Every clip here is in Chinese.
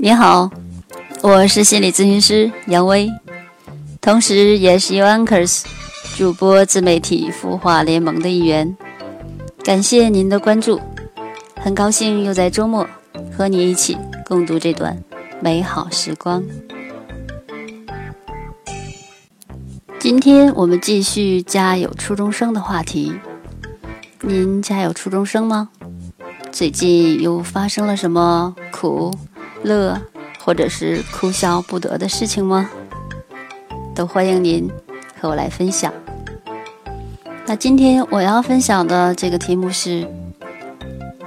你好，我是心理咨询师杨威，同时也是 Uncers 主播自媒体孵化联盟的一员。感谢您的关注，很高兴又在周末和你一起共度这段美好时光。今天我们继续家有初中生的话题。您家有初中生吗？最近又发生了什么苦、乐，或者是哭笑不得的事情吗？都欢迎您和我来分享。那今天我要分享的这个题目是：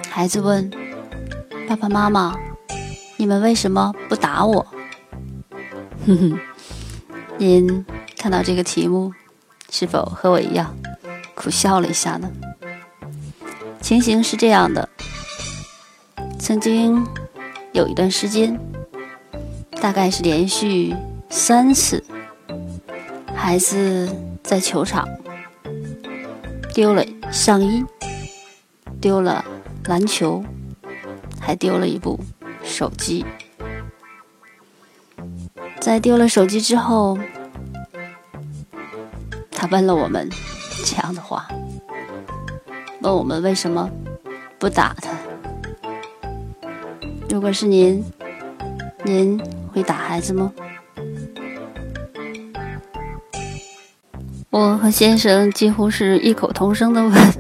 孩子问爸爸妈妈，你们为什么不打我？哼哼，您看到这个题目，是否和我一样苦笑了一下呢？情形是这样的。曾经有一段时间，大概是连续三次，孩子在球场丢了上衣，丢了篮球，还丢了一部手机。在丢了手机之后，他问了我们这样的话：问我们为什么不打他？如果是您，您会打孩子吗？我和先生几乎是异口同声的问：“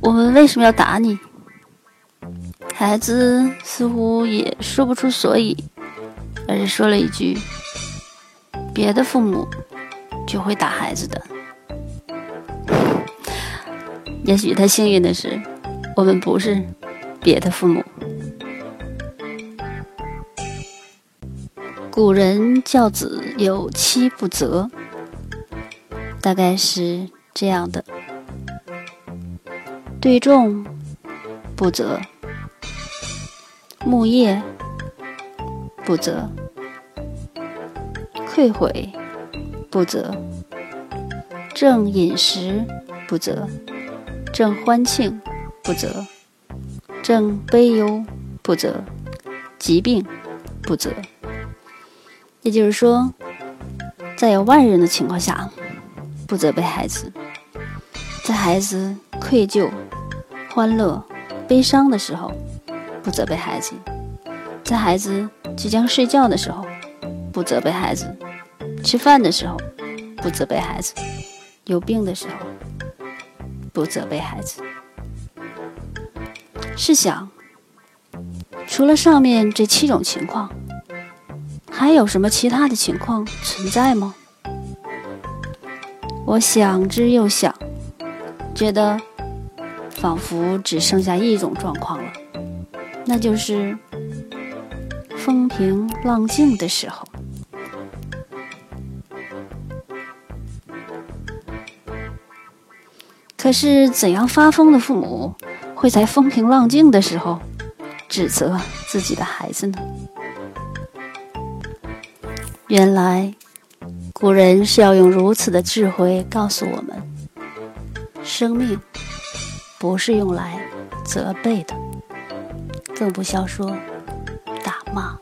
我们为什么要打你？”孩子似乎也说不出所以，而是说了一句：“别的父母就会打孩子的。”也许他幸运的是，我们不是别的父母。古人教子有七不责，大概是这样的：对众不责，木叶不责，愧悔不责，正饮食不责，正欢庆不责，正悲忧不责，疾病不责。也就是说，在有外人的情况下，不责备孩子；在孩子愧疚、欢乐、悲伤的时候，不责备孩子；在孩子即将睡觉的时候，不责备孩子；吃饭的时候，不责备孩子；有病的时候，不责备孩子。试想，除了上面这七种情况。还有什么其他的情况存在吗？我想之又想，觉得仿佛只剩下一种状况了，那就是风平浪静的时候。可是，怎样发疯的父母会在风平浪静的时候指责自己的孩子呢？原来，古人是要用如此的智慧告诉我们：生命不是用来责备的，更不消说打骂。